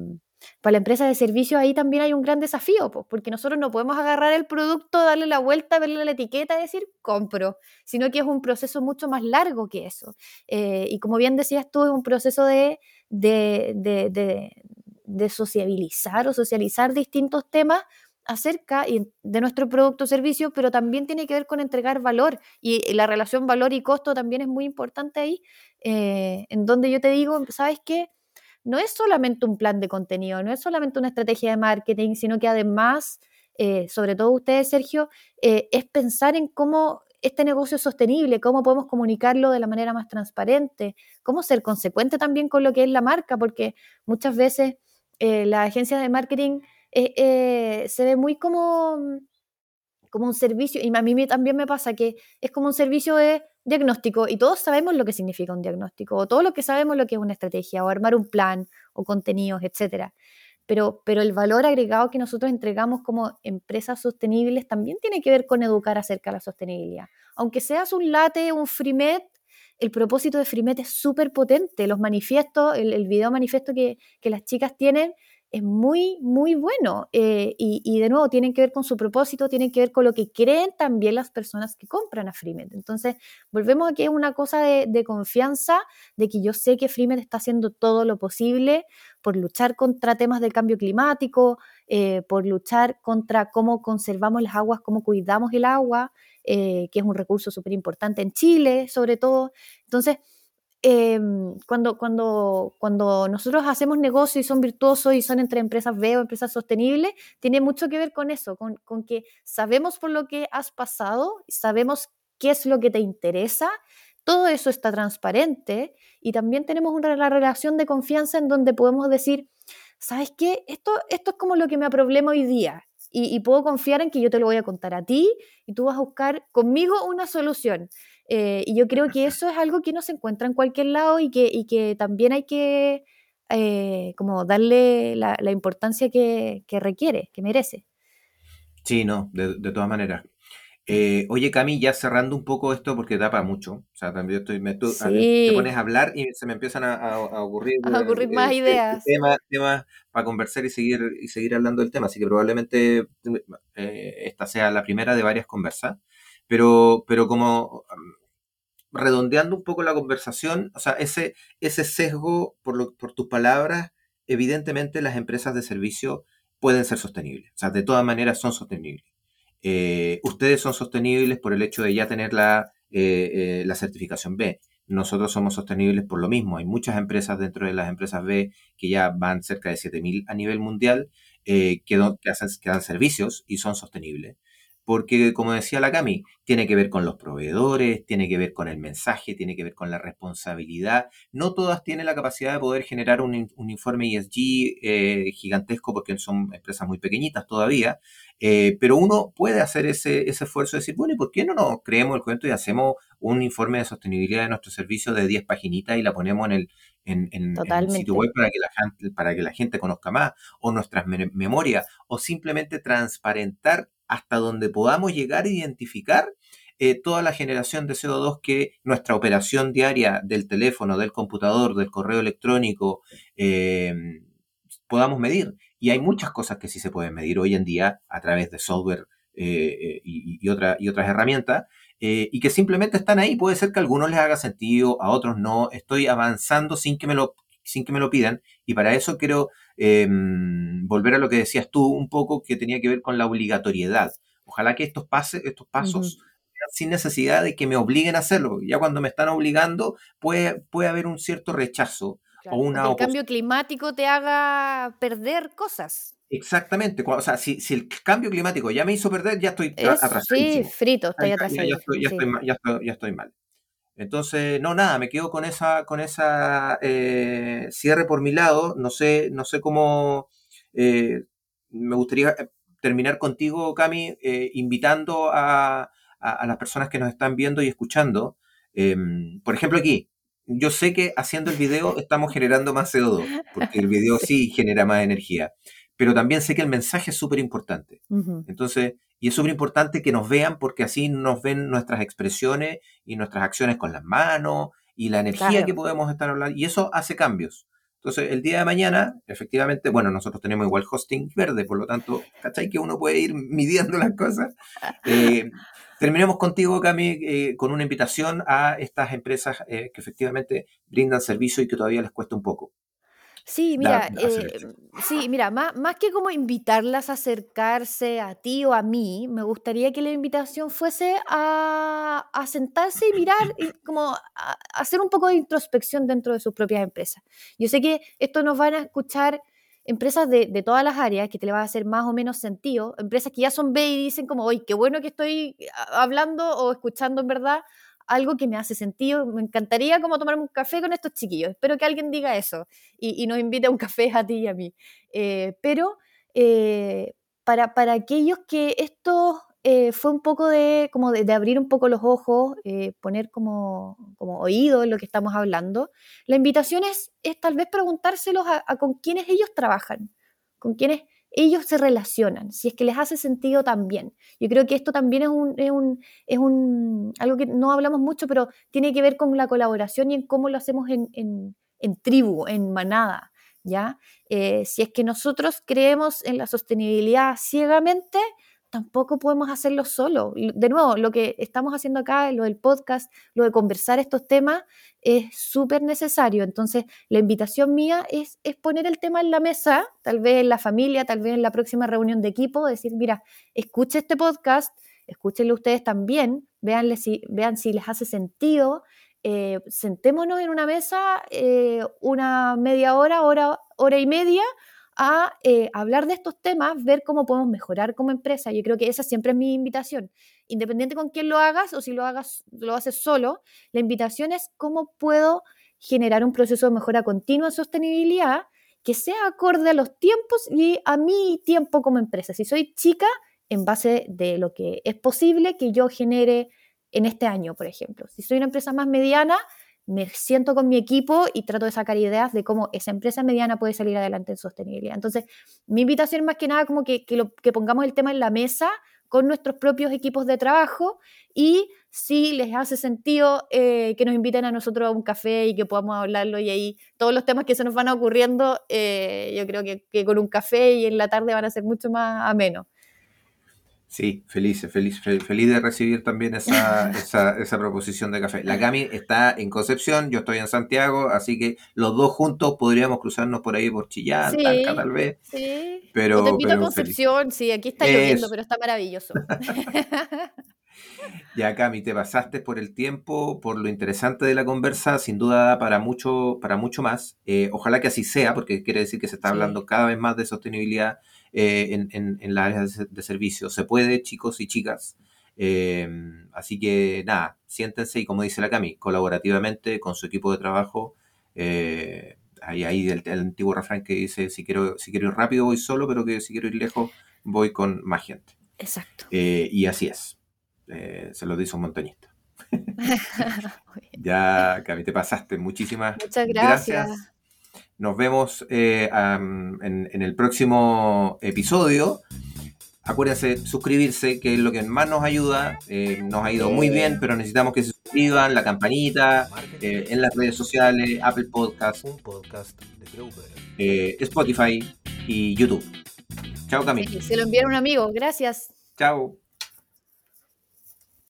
para la empresa de servicios ahí también hay un gran desafío, porque nosotros no podemos agarrar el producto, darle la vuelta, verle la etiqueta y decir compro, sino que es un proceso mucho más largo que eso. Eh, y como bien decías tú, es un proceso de, de, de, sociabilizar o socializar distintos temas acerca de nuestro producto o servicio, pero también tiene que ver con entregar valor y la relación valor y costo también es muy importante ahí, eh, en donde yo te digo, ¿sabes qué? No es solamente un plan de contenido, no es solamente una estrategia de marketing, sino que además, eh, sobre todo ustedes, Sergio, eh, es pensar en cómo este negocio es sostenible, cómo podemos comunicarlo de la manera más transparente, cómo ser consecuente también con lo que es la marca, porque muchas veces eh, la agencia de marketing se ve muy como, como un servicio, y a mí también me pasa que es como un servicio de diagnóstico y todos sabemos lo que significa un diagnóstico o todo lo que sabemos lo que es una estrategia o armar un plan o contenidos, etcétera. Pero, pero el valor agregado que nosotros entregamos como empresas sostenibles también tiene que ver con educar acerca de la sostenibilidad. Aunque seas un late, un frimet, el propósito de Frimet es súper potente. Los manifiestos, el, el video manifiesto que, que las chicas tienen es muy, muy bueno. Eh, y, de nuevo, tienen que ver con su propósito, tienen que ver con lo que creen también las personas que compran a Freemed. Entonces, volvemos a una cosa de, confianza, de que yo sé que Freemed está haciendo todo lo posible por luchar contra temas del cambio climático, por luchar contra cómo conservamos las aguas, cómo cuidamos el agua, que es un recurso súper importante en Chile, sobre todo. Entonces, Em, cuando, cuando, cuando nosotros hacemos negocios y son virtuosos y son entre empresas B o empresas sostenibles, tiene mucho que ver con eso, con, con que sabemos por lo que has pasado, sabemos qué es lo que te interesa, todo eso está transparente y también tenemos una relación de confianza en donde podemos decir, ¿sabes qué? Esto, esto es como lo que me problema hoy día y, y, puedo confiar en que yo te lo voy a contar a ti y tú vas a buscar conmigo una solución. Eh, y yo creo que eso es algo que no se encuentra en cualquier lado y que, y que también hay que eh, como darle la, la importancia que, que, requiere, que merece. Sí, no, de, de todas maneras. Eh, oye, Cami, ya cerrando un poco esto porque tapa mucho. O sea, también estoy, me, tú, sí. te pones a hablar y se me empiezan a, a, a ocurrir, (laughs) a ocurrir más eh, ideas. Temas, temas para conversar y seguir, y seguir hablando del tema. Así que probablemente esta sea la primera de varias conversas. Pero, pero como redondeando un poco la conversación, o sea, ese, ese sesgo, por, lo, por tus palabras, evidentemente las empresas de servicio pueden ser sostenibles. O sea, de todas maneras son sostenibles. Eh, ustedes son sostenibles por el hecho de ya tener la, eh, eh, la certificación B. Nosotros somos sostenibles por lo mismo. Hay muchas empresas dentro de las empresas B que ya van cerca de 7.000 a nivel mundial que, hacen, que dan servicios y son sostenibles porque como decía la Cami, tiene que ver con los proveedores, tiene que ver con el mensaje, tiene que ver con la responsabilidad. No todas tienen la capacidad de poder generar un, un informe ESG eh, gigantesco porque son empresas muy pequeñitas todavía, eh, pero uno puede hacer ese, ese esfuerzo de decir, bueno, ¿y por qué no nos creemos el cuento y hacemos un informe de sostenibilidad de nuestro servicio de 10 paginitas y la ponemos en el, en, en, en el sitio web para que, la gente, para que la gente conozca más, o nuestras me memorias, o simplemente transparentar hasta donde podamos llegar a identificar eh, toda la generación de CO2 que nuestra operación diaria del teléfono, del computador, del correo electrónico, eh, podamos medir. Y hay muchas cosas que sí se pueden medir hoy en día a través de software eh, y, y, otra, y, otras herramientas, eh, y que simplemente están ahí. Puede ser que a algunos les haga sentido, a otros no. Estoy avanzando sin que me lo, sin que me lo pidan, y para eso quiero eh, volver a lo que decías tú un poco que tenía que ver con la obligatoriedad. Ojalá que estos, pases, estos pasos uh -huh. sin necesidad de que me obliguen a hacerlo. Ya cuando me están obligando puede, puede haber un cierto rechazo. Claro, o una el cambio climático te haga perder cosas. Exactamente, o sea, si, si, el cambio climático ya me hizo perder, ya estoy atrasado. Sí, frito, estoy atrasado. Ya, ya, sí. ya estoy mal. Entonces, no, nada, me quedo con esa, con esa eh, cierre por mi lado. No sé, no sé cómo. Eh, me gustaría eh, terminar contigo, Cami, eh, invitando a, a, a, las personas que nos están viendo y escuchando. Em, por ejemplo, aquí, yo sé que haciendo el video estamos generando más CO2, porque el video (laughs) sí genera más energía. Pero también sé que el mensaje es súper importante. Uh -huh. Entonces, y es súper importante que nos vean porque así nos ven nuestras expresiones y nuestras acciones con las manos y la energía claro. que podemos estar hablando. Y eso hace cambios. Entonces, el día de mañana, efectivamente, bueno, nosotros tenemos igual hosting verde, por lo tanto, ¿cachai? Que uno puede ir midiendo las cosas. (laughs) Eh, terminemos contigo, Cami, eh, con una invitación a estas empresas eh, que efectivamente brindan servicio y que todavía les cuesta un poco. Sí, mira, eh, sí, (laughs) mira, más, más que como invitarlas a acercarse a ti o a mí, me gustaría que la invitación fuese a, a sentarse y mirar, y (laughs) como a, hacer un poco de introspección dentro de sus propias empresas. Yo sé que esto nos van a escuchar empresas de, de, todas las áreas, que te le va a hacer más o menos sentido, empresas que ya son B y dicen como, oye, qué bueno que estoy hablando o escuchando en verdad algo que me hace sentido. Me encantaría como tomarme un café con estos chiquillos. Espero que alguien diga eso y, nos invite a un (laughs) café a ti y a mí. Eh, pero eh, para, para, aquellos que esto eh, fue un poco de, como de, abrir un poco los ojos, poner como, como oído en lo que estamos hablando, la invitación es, es tal vez preguntárselos a, a con quienes ellos trabajan, con quienes ellos se relacionan, si es que les hace sentido también. Yo creo que esto también es, un, es, un, es un, algo que no hablamos mucho, pero tiene que ver con la colaboración y en cómo lo hacemos en, en, en tribu, en manada. ¿ya? Eh, si es que nosotros creemos en la sostenibilidad ciegamente, tampoco podemos hacerlo solo. De nuevo, lo que estamos haciendo acá, lo del podcast, lo de conversar estos temas, es súper necesario. Entonces, la invitación mía es, es poner el tema en la mesa, tal vez en la familia, tal vez en la próxima reunión de equipo, decir, mira, escuche este podcast, escúchenlo ustedes también, vean si, vean si les hace sentido, eh, sentémonos en una mesa eh, una media hora, hora, hora y media a eh, hablar de estos temas, ver cómo podemos mejorar como empresa. Yo creo que esa siempre es mi invitación. Independiente con quién lo hagas o si lo hagas, lo haces solo, la invitación es cómo puedo generar un proceso de mejora continua en sostenibilidad que sea acorde a los tiempos y a mi tiempo como empresa. Si soy chica, en base de lo que es posible que yo genere en este año, por ejemplo. Si soy una empresa más mediana, me siento con mi equipo y trato de sacar ideas de cómo esa empresa mediana puede salir adelante en sostenibilidad. Entonces, mi invitación más que nada como que, que, pongamos el tema en la mesa con nuestros propios equipos de trabajo y si les hace sentido eh, que nos inviten a nosotros a un café y que podamos hablarlo y ahí todos los temas que se nos van ocurriendo, eh, yo creo que, que, con un café y en la tarde van a ser mucho más amenos. Sí, feliz, feliz, feliz de recibir también (laughs) esa, esa, proposición de café. La Cami está en Concepción, yo estoy en Santiago, así que los dos juntos podríamos cruzarnos por ahí por Chillán, tal vez. Sí. Pero, te invito a Concepción, sí, aquí está lloviendo, pero está maravilloso. (laughs) ya, Cami, te pasaste por el tiempo, por lo interesante de la conversa, sin duda para mucho, para mucho más. Eh, ojalá que así sea, porque quiere decir que se está hablando cada vez más de sostenibilidad eh, en, en, en las áreas de, servicio. Se puede, chicos y chicas. Eh, así que nada, siéntense y como dice la Cami, colaborativamente con su equipo de trabajo. Eh, hay ahí el, antiguo refrán que dice, si quiero, si quiero ir rápido voy solo, pero que si quiero ir lejos voy con más gente. Exacto. y así es. se lo dice un montañista. (laughs) ya, Cami, te pasaste. Muchísimas Muchas gracias. Nos vemos eh, en, el próximo episodio. Acuérdense, suscribirse, que es lo que más nos ayuda. Eh, nos ha ido muy bien, pero necesitamos que se suscriban, la campanita, eh, en las redes sociales, Apple Podcast, Spotify y YouTube. Chao, Camila. se lo enviaron un amigo. Gracias. Chao.